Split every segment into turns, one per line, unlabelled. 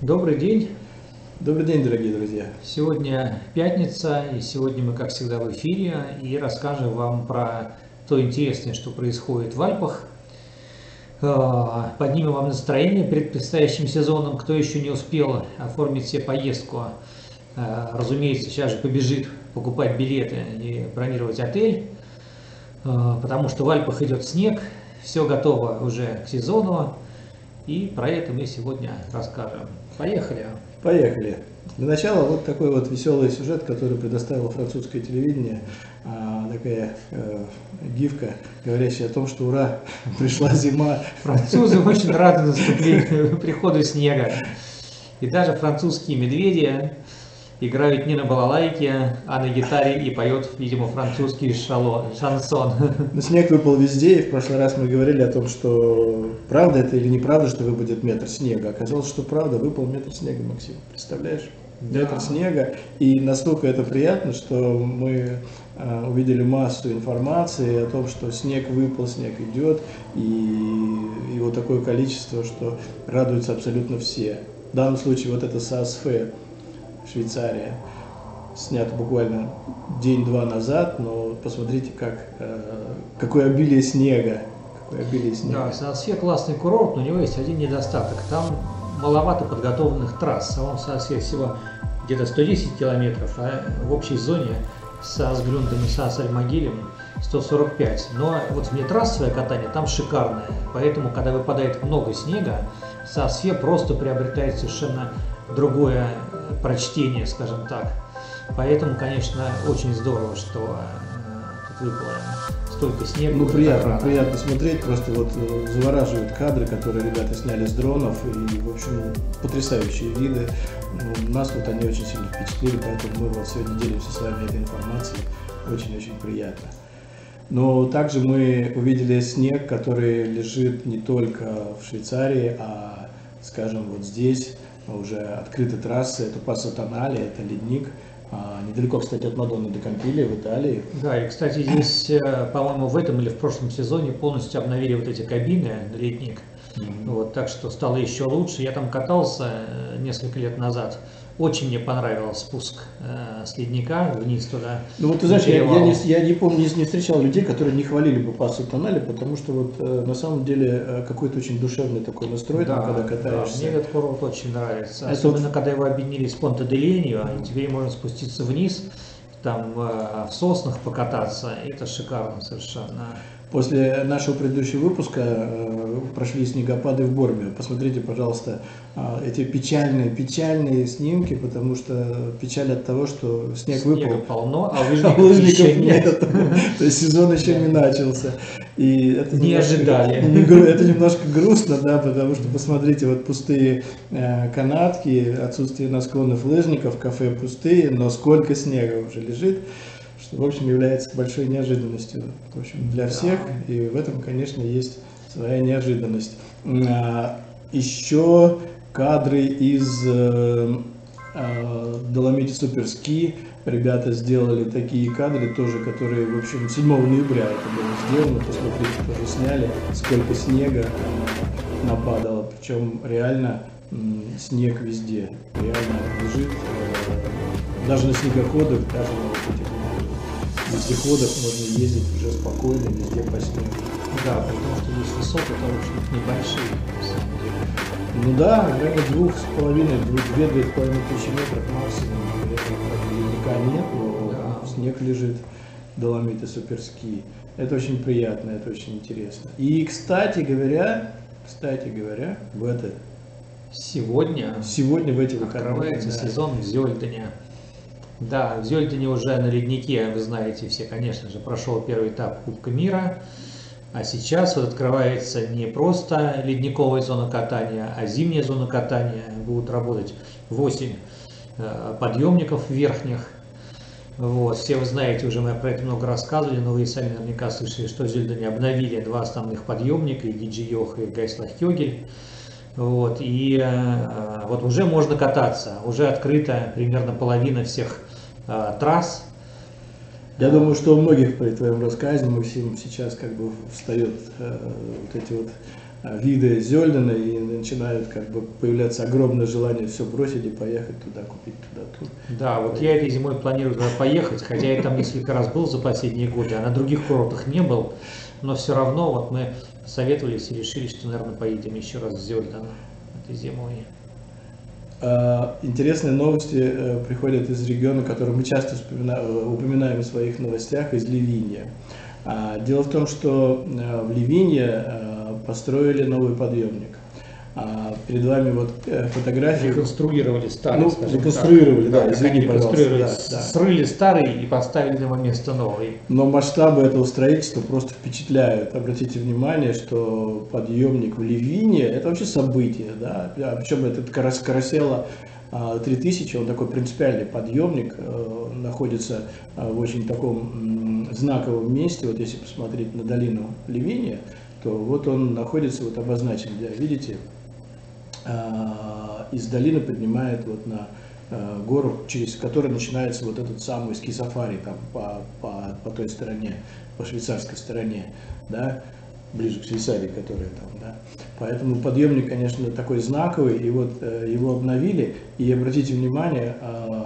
Добрый день.
Добрый день, дорогие друзья.
Сегодня пятница, и сегодня мы, как всегда, в эфире, и расскажем вам про то интересное, что происходит в Альпах. Э, Поднимем вам настроение перед предстоящим сезоном. Кто еще не успел оформить себе поездку, э, разумеется, сейчас же побежит покупать билеты и бронировать отель, э, потому что в Альпах идет снег, все готово уже к сезону, и про это мы сегодня расскажем. Поехали!
Поехали. Для начала вот такой вот веселый сюжет, который предоставило французское телевидение. А, такая э, гифка, говорящая о том, что ура, пришла зима.
Французы очень рады наступлению, приходу снега. И даже французские медведи играют не на балалайке, а на гитаре и поет, видимо, французский шало, шансон.
Но снег выпал везде, и в прошлый раз мы говорили о том, что правда это или неправда, что выпадет метр снега. Оказалось, что правда, выпал метр снега, Максим. Представляешь? Метр
Да.
снега. И настолько это приятно, что мы а, увидели массу информации о том, что снег выпал, снег идет, и его такое количество, что радуются абсолютно все. В данном случае вот это САСФ, Швейцария, снято буквально день-два назад, но посмотрите, как, э, какое обилие снега. Какое обилие снега.
Да, Саасфе классный курорт, но у него есть один недостаток. Там маловато подготовленных трасс. В самом Саасфе всего где-то 110 километров, а в общей зоне с Асгрюндом и Саас-Альмагилем 145. Но вот внетрассовое катание там шикарное. Поэтому, когда выпадает много снега, Саасфе просто приобретает совершенно другое прочтение, скажем так. Поэтому, конечно, очень здорово, что э, тут выпало столько снега.
Ну, приятно,
рано.
приятно смотреть, просто вот э, завораживают кадры, которые ребята сняли с дронов, и, в общем, потрясающие виды. Ну, Нас вот они очень сильно впечатлили, поэтому мы вот сегодня делимся с вами этой информацией, очень-очень приятно. Но также мы увидели снег, который лежит не только в Швейцарии, а, скажем, вот здесь уже открыты трассы, это Пассо Тонале, это ледник, а, недалеко, кстати, от Мадонны до Кампилия в Италии.
Да, и, кстати, здесь, э, по-моему, в этом или в прошлом сезоне полностью обновили вот эти кабины на ледник. Вот, так что стало еще лучше. Я там катался э, несколько лет назад. Очень мне понравился спуск э, с ледника вниз туда.
Ну вот ты знаешь, я, я не, я не помню, не, не встречал людей, которые не хвалили бы пассу тоннели, потому что вот э, на самом деле э, какой-то очень душевный такой настрой, там, когда
да,
катаешься.
мне этот курорт очень нравится.
Это
Особенно, когда его объединили с Понте де Ленью, и теперь можно спуститься вниз, там э, в соснах покататься. Это шикарно совершенно.
После нашего предыдущего выпуска э, прошли снегопады в Борбе. Посмотрите, пожалуйста, а, эти печальные, печальные снимки, потому что печаль от того, что снег
Снега
выпал,
полно, а
а
лыжников,
лыжников
еще нет.
нет. То есть сезон еще не начался. И это
Не
немножко-
ожидали.
Это немножко грустно, да, потому что посмотрите, вот пустые э, канатки, отсутствие на склонах лыжников, кафе пустые, но сколько снега уже лежит, что, в общем, является большой неожиданностью, в общем, для всех, и в этом, конечно, есть своя неожиданность. А, Еще кадры из э, э, Доломити Суперски. Ребята сделали такие кадры тоже, которые, в общем, 7 ноября это было сделано. Посмотрите, тоже сняли, сколько снега нападало. Причем реально снег везде. Реально лежит. э, Даже на снегоходах, даже на вот этих вездеходах можно ездить уже спокойно, везде по снегу.
Да, потому что здесь высоты, в общем небольшие, на самом деле.
Ну да, в районе двух с половиной, две, две с половиной тысячи метров максимум. Ледника нет, но
Да.
снег лежит, доломиты суперски. Это очень приятно, это очень интересно. И, кстати говоря, кстати говоря, в это,
Сегодня
сегодня в эти выходные,
открывается
да,
сезон в. Да, в Зёльдене уже на леднике, вы знаете все, конечно же, прошел первый этап Кубка мира. А сейчас вот открывается не просто ледниковая зона катания, а зимняя зона катания. Будут работать 8 э, подъемников верхних. Вот. Все вы знаете, уже мы про это много рассказывали, но вы сами наверняка слышали, что в Зельдене обновили два основных подъемника, и Диджиох, и Гайслах-Хёгель. Вот. И э, вот уже можно кататься, уже открыта примерно половина всех э, трасс.
Я думаю, что у многих при твоем рассказе, Максим, сейчас как бы встает э, вот эти вот а, виды Зельдена и начинают как бы появляться огромное желание все бросить и поехать туда, купить туда, тут.
Да, вот я этой зимой планирую туда поехать, хотя я там несколько раз был за последние годы, а на других курортах не был, но все равно вот мы советовались и решили, что, наверное, поедем еще раз в Зельден этой зимой.
А, интересные новости э, приходят из региона, который мы часто э, упоминаем в своих новостях, из Ливиния. А, дело в том, что э, в Ливине построили новый подъемник. А перед вами вот фотографии.
Реконструировали старый,
ну, реконструировали,
так.
да,
да
извини,
реконструировали,
да, да.
срыли старый и поставили на его место новый.
Но масштабы этого строительства просто впечатляют. Обратите внимание, что подъемник в Ливине – это вообще событие, да, а причем этот карас Карасела 3000, он такой принципиальный подъемник, э, находится э, в очень таком знаковом месте, вот если посмотреть на долину Ливиния, то вот он находится, вот обозначен, да, видите, а, из долины поднимает вот на э, гору, через которую начинается вот этот самый ски-сафари там по, по, по той стороне, по швейцарской стороне, да, ближе к Швейцарии, которая там, да. Поэтому подъемник, конечно, такой знаковый, и вот э, его обновили, и обратите внимание, э,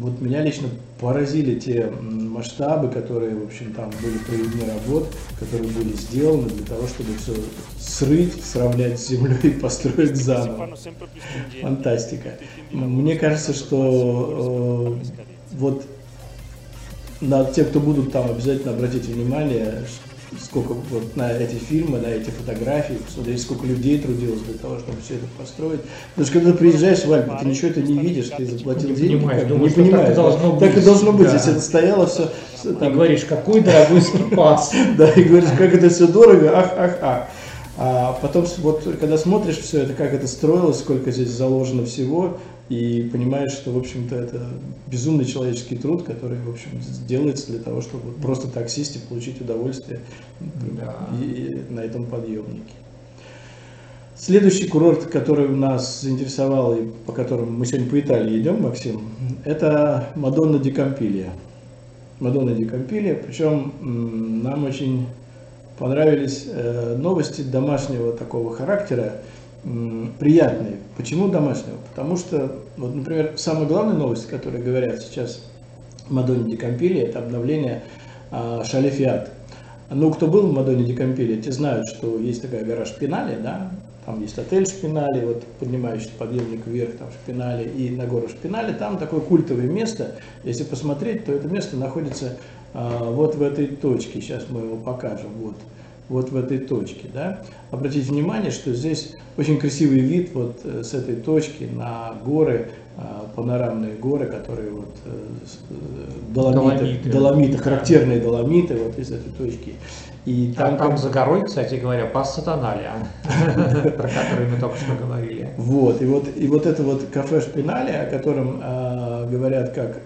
вот меня лично поразили те масштабы, которые, в общем, там были проведены работ, которые были сделаны для того, чтобы все срыть, сравнять с землей и построить заново. Фантастика. Мне кажется, что э, вот на те, кто будут там, обязательно обратите внимание, сколько вот на эти фильмы, на эти фотографии, посмотреть, сколько людей трудилось для того, чтобы все это построить. Потому что когда ты приезжаешь в Альпы, ты ничего это не видишь, ты заплатил
не
деньги,
понимаешь,
как,
думаешь,
не понимаешь.
Так и должно быть.
Так и должно быть,
Да.
если это стояло все.
Ты говоришь, какой дорогой скипас.
Да, и говоришь, как это все дорого, ах, ах, ах. А потом, вот, когда смотришь все это, как это строилось, сколько здесь заложено всего, и понимаешь, что, в общем-то, это безумный человеческий труд, который, в общем, делается для того, чтобы просто так сесть и получить удовольствие
Да.
и- и на этом подъемнике. Следующий курорт, который нас заинтересовал и по которому мы сегодня по Италии идем, Максим, это Мадонна ди Кампилия. Мадонна ди Кампилия, причем нам очень понравились э, новости домашнего такого характера, приятные. Почему домашнего? Потому что, вот, например, самая главная новость, которую говорят сейчас Мадонне ди Кампилия, это обновление а, Шале. Ну, кто был в Мадонне ди Кампилия, те знают, что есть такая гора Шпинали, да, там есть отель Шпинали, вот поднимающий подъемник вверх, там Шпинали, и на гору Шпинали, там такое культовое место, если посмотреть, то это место находится а, вот в этой точке, сейчас мы его покажем, вот, вот в этой точке, да. Обратите внимание, что здесь очень красивый вид вот э, с этой точки на горы, а, панорамные горы, которые вот э, э, доломиты,
Доломиты.
доломиты, характерные доломиты вот из этой точки. И
Там,
там,
там за горой, кстати говоря, Пасса Тоналия, про который мы только что говорили.
Вот, и вот, и вот это вот кафе Шпинали, о котором а, говорят как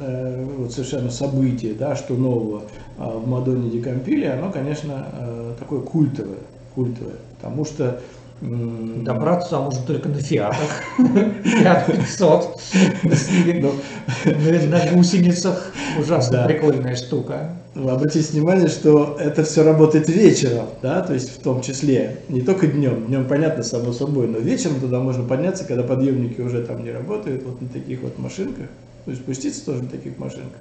э, вот совершенно событие, да, что нового а, в Мадонне ди Кампиле, оно, конечно, а, такое культовое, культовое, потому что
Добраться туда можно только на Фиатах. Фиат 500.
ну,
На гусеницах. Ужасно прикольная штука.
Обратите внимание, что это все работает вечером, да, то есть в том числе, не только днем, днем понятно, само собой, но вечером туда можно подняться, когда подъемники уже там не работают, вот на таких вот машинках, ну и спуститься тоже на таких машинках.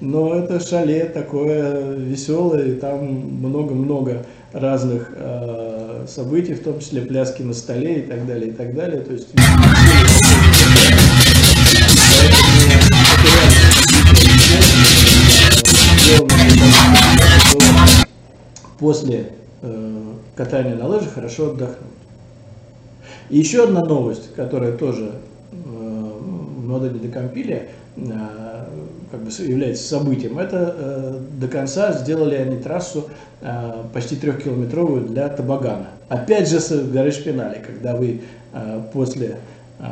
Но это шале такое веселое, и там много-много разных э, событий, в том числе пляски на столе и так далее, и так далее. То есть после э, катания на лыжах хорошо отдохнуть. И еще одна новость, которая тоже э, в модели де Кампилия э, как бы является событием, это э, до конца сделали они трассу э, почти трехкилометровую для Табагана. Опять же с горы Шпинали, когда вы э, после э,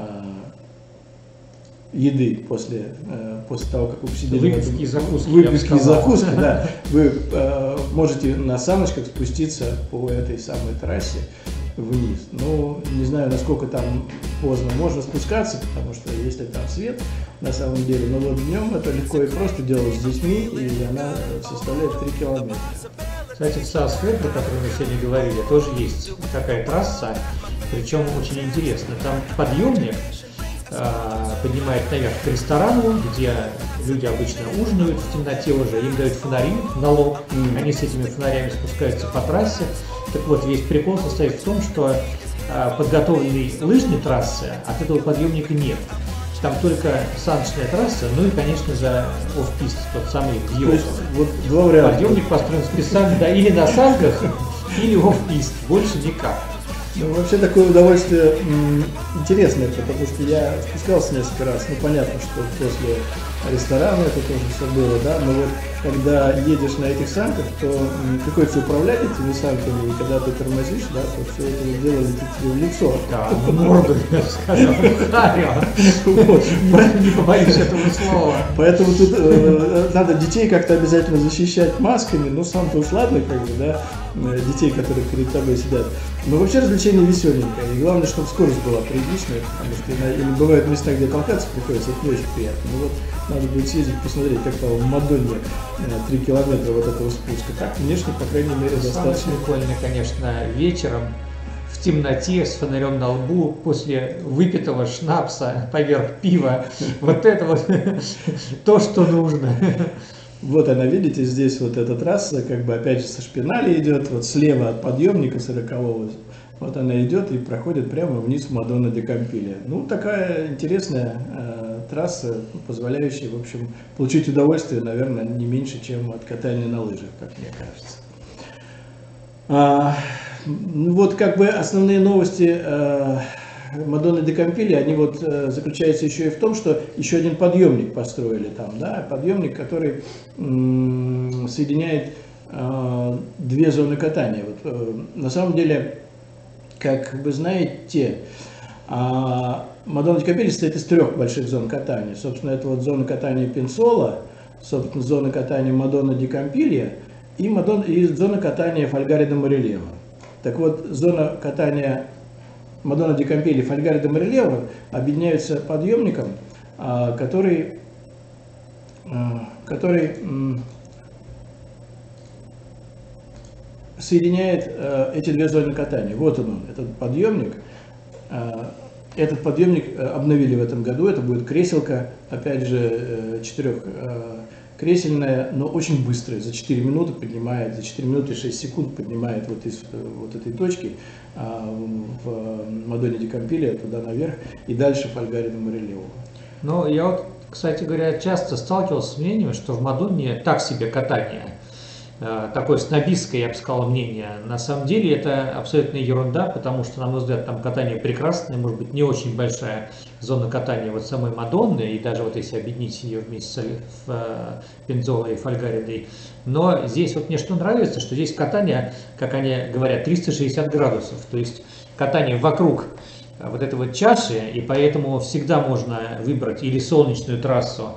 еды, после, э, после того, как вы посидели...
Выпивки и закуски,
Выпивки и закуски, да. Вы э, можете на саночках спуститься по этой самой трассе вниз. Ну, не знаю, насколько там поздно можно спускаться, потому что если там свет, на самом деле, но вот днем это легко и просто делать с детьми, и она составляет 3 километра.
Кстати, в Саусфе, про который мы сегодня говорили, тоже есть такая трасса, причем очень интересно. Там подъемник поднимает наверх к ресторану, где люди обычно ужинают в темноте уже, им дают фонари налог, mm. они с этими фонарями спускаются по трассе. Так вот, весь прикол состоит в том, что э, подготовленной лыжной трассы от этого подъемника нет. Там только саночная трасса, ну и, конечно же, оф-пист, тот самый
въезд. Вот два варианта.
Подъемник построен специально, да, или на санках, или оф-пист, больше никак.
Ну, вообще такое удовольствие интересное, потому что я спускался несколько раз. Ну, понятно, что после ресторана это тоже все было, да, но вот когда едешь на этих санках, то приходится управлять этими санками, и когда ты тормозишь, да, то все это дело летит тебе в лицо.
Да, морду, я сказал, Не побоюсь этого слова.
Поэтому тут э, надо детей как-то обязательно защищать масками, ну сам-то уж ладно, как бы, да, детей, которые перед тобой сидят. Но вообще развлечение веселенькое, и главное, чтобы скорость была приличная, потому что или бывают места, где толкаться приходится, это не очень приятно. Ну вот надо будет съездить, посмотреть, как там в Мадонне 3 э, километра вот этого спуска. Так, внешне, по крайней мере, достаточно.
Самое прикольное, конечно, вечером в темноте с фонарем на лбу после выпитого шнапса поверх пива. Вот это вот то, что нужно.
Вот она, видите, здесь вот эта трасса, как бы опять же со шпинали идет, вот слева от подъемника 40 вот она идет и проходит прямо вниз в Мадонна де Кампилия. Ну, такая интересная э, трасса, позволяющая, в общем, получить удовольствие, наверное, не меньше, чем от катания на лыжах, как мне кажется. А, ну, вот как бы основные новости э, Мадонны де Кампили, они вот э, заключаются еще и в том, что еще один подъемник построили там, да, подъемник, который соединяет э, две зоны катания. Вот, э, на самом деле, как вы знаете, а Мадонна Капелли состоит из трех больших зон катания. Собственно, это вот зона катания Пенсола, собственно, зона катания Мадонна Ди Кампилья и, Мадон, и зона катания Фольгари де Морелева. Так вот, зона катания Мадонна Ди Кампилья и Фольгари де Морелева объединяются подъемником, а, который, а, который соединяет э, эти две зоны катания. Вот он, этот подъемник. Э, этот подъемник э, обновили в этом году. Это будет креселка, опять же, четырехкресельная, но очень быстрая. За 4 минуты поднимает, за 4 минуты и 6 секунд поднимает вот из вот этой точки в Мадоне Декампилия туда наверх и дальше по Альгариду Морелеву.
Ну, я вот, кстати говоря, часто сталкивался с мнением, что в Мадоне так себе катание – такое снобистское, я бы сказал, мнение. На самом деле это абсолютная ерунда, потому что, на мой взгляд, там катание прекрасное, может быть, не очень большая зона катания вот самой Мадонны, и даже вот если объединить ее вместе с э, Пензолой и Фольгаридой. Но здесь вот мне что нравится, что здесь катание, как они говорят, 360 градусов, то есть катание вокруг э, вот этой вот чаши, и поэтому всегда можно выбрать или солнечную трассу,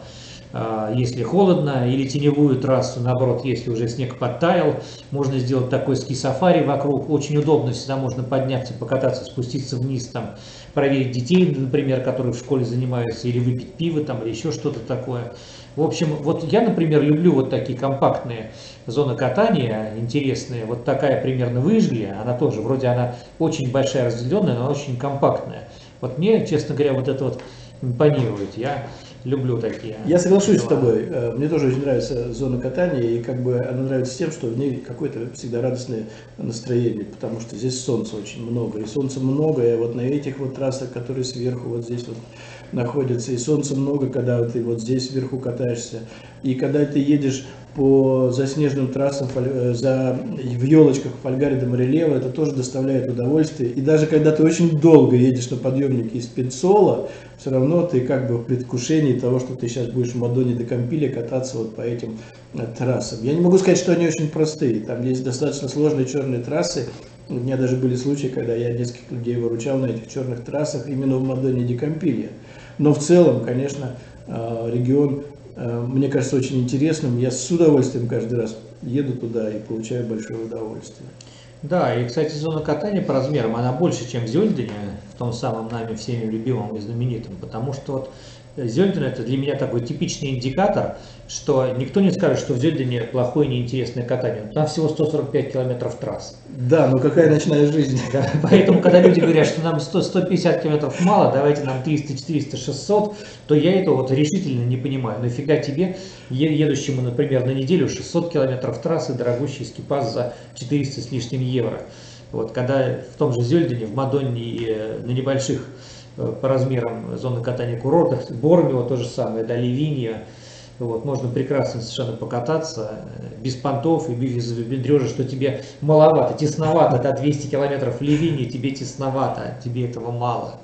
если холодно, или теневую трассу, наоборот, если уже снег подтаял, можно сделать такой ски-сафари вокруг, очень удобно, всегда можно подняться, покататься, спуститься вниз, там, проверить детей, например, которые в школе занимаются, или выпить пиво, там, или еще что-то такое. В общем, вот я, например, люблю вот такие компактные зоны катания, интересные, вот такая примерно выжгли, она тоже, вроде она очень большая, разделенная, но очень компактная. Вот мне, честно говоря, вот это вот импонирует. Я люблю такие.
Я соглашусь дела. с тобой. Э, мне тоже очень нравится зона катания, и как бы она нравится тем, что в ней какое-то всегда радостное настроение, потому что здесь солнца очень много. И солнца много, и вот на этих вот трассах, которые сверху вот здесь вот находятся, и солнца много, когда ты вот здесь вверху катаешься. И когда ты едешь по заснеженным трассам э, за, в елочках Фольгари до Морелева, это тоже доставляет удовольствие. И даже когда ты очень долго едешь на подъемнике из Пенсола, все равно ты как бы в предвкушении того, что ты сейчас будешь в Мадоне до Кампиле кататься вот по этим э, трассам. Я не могу сказать, что они очень простые. Там есть достаточно сложные черные трассы. У меня даже были случаи, когда я нескольких людей выручал на этих черных трассах именно в Мадоне де Кампилья. Но в целом, конечно, э, регион Э, мне кажется очень интересным. Я с удовольствием каждый раз еду туда и получаю большое удовольствие.
Да, и, кстати, зона катания по размерам, она больше, чем в Зельдене, в том самом нами всеми любимом и знаменитом, потому что вот Зельден это для меня такой типичный индикатор, что никто не скажет, что в Зельдене плохое неинтересное катание. Там всего 145 километров трасс.
Да, но какая ночная жизнь?
Да, поэтому, когда люди говорят, что нам 100, 150 километров мало, давайте нам 300, 400, 600, то я этого вот решительно не понимаю. Нафига тебе, едущему, например, на неделю 600 километров трассы, дорогущий скипас за 400 с лишним евро. Вот когда в том же Зельдене, в Мадонне и э, на небольших по размерам зоны катания курортах, Бормио то же самое, да, Ливинья, вот, можно прекрасно совершенно покататься, э, без понтов и без бедрежа, что тебе маловато, тесновато, да, 200 километров в Ливинии, тебе тесновато, тебе этого мало.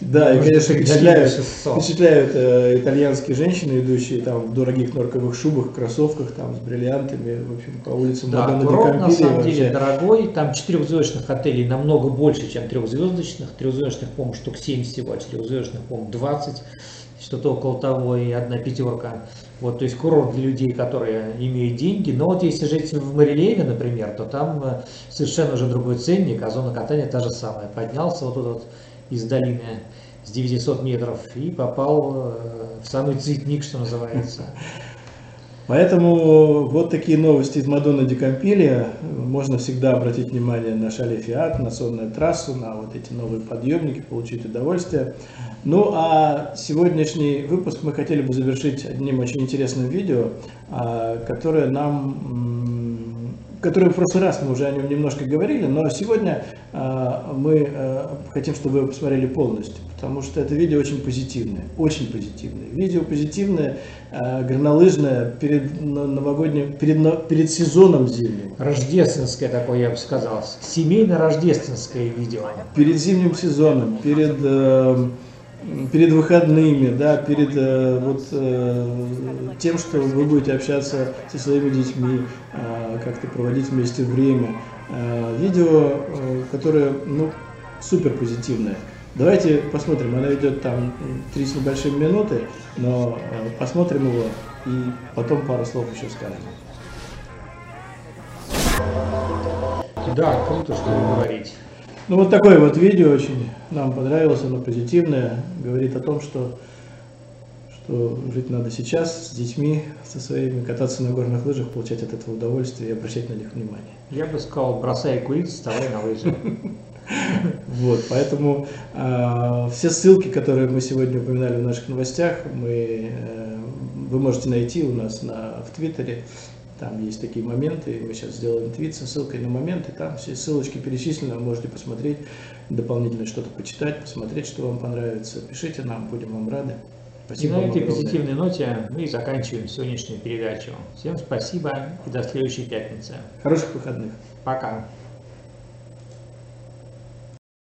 Да, и, конечно, впечатляют, впечатляют э, итальянские женщины, идущие там в дорогих норковых шубах, кроссовках, там с бриллиантами, в общем, по улицам
да,
Мадонны
курорт, на самом вообще. деле дорогой, там четырехзвездочных отелей намного больше, чем трехзвездочных, трехзвездочных, по-моему, штук 7 всего, а четырехзвездочных, по-моему, 20, что-то около того, и одна пятерка. Вот, то есть курорт для людей, которые имеют деньги. Но вот если жить в Марилеве, например, то там э, совершенно уже другой ценник, а зона катания та же самая. Поднялся вот тут вот из долины с 900 метров и попал э, в самый цветник, что называется.
Поэтому вот такие новости из Мадонны Ди Кампилия. Можно всегда обратить внимание на шале Фиат, на сонную трассу, на вот эти новые подъемники, получить удовольствие. Ну а сегодняшний выпуск мы хотели бы завершить одним очень интересным видео, а, которое нам который в прошлый раз мы уже о нем немножко говорили, но сегодня э, мы э, хотим, чтобы вы посмотрели полностью, потому что это видео очень позитивное, очень позитивное. Видео позитивное, э, горнолыжное перед новогодним, перед, перед сезоном зимним.
Рождественское такое, я бы сказал, семейно-рождественское видео.
Перед зимним сезоном, перед... Э, перед выходными, да, перед э, вот э, тем, что вы будете общаться со своими детьми, э, как-то проводить вместе время. Э, видео, э, которое, ну, супер позитивное. Давайте посмотрим, она идет там три с небольшим минуты, но э, посмотрим его и потом пару слов еще скажем.
Да, круто, что вы говорите.
Ну вот такое вот видео очень нам понравилось, оно позитивное, говорит о том, что, что жить надо сейчас с детьми, со своими, кататься на горных лыжах, получать от этого удовольствие и обращать на них внимание.
Я бы сказал, бросай курить, вставай на лыжи.
Вот, поэтому э, все ссылки, которые мы сегодня упоминали в наших новостях, мы, э, вы можете найти у нас на, в Твиттере. Там есть такие моменты, мы сейчас сделаем твит со ссылкой на моменты, там все ссылочки перечислены, вы можете посмотреть, дополнительно что-то почитать, посмотреть, что вам понравится. Пишите нам, будем вам рады.
Спасибо и на этой позитивной ноте мы заканчиваем сегодняшнюю передачу. Всем спасибо и до следующей пятницы.
Хороших выходных.
Пока.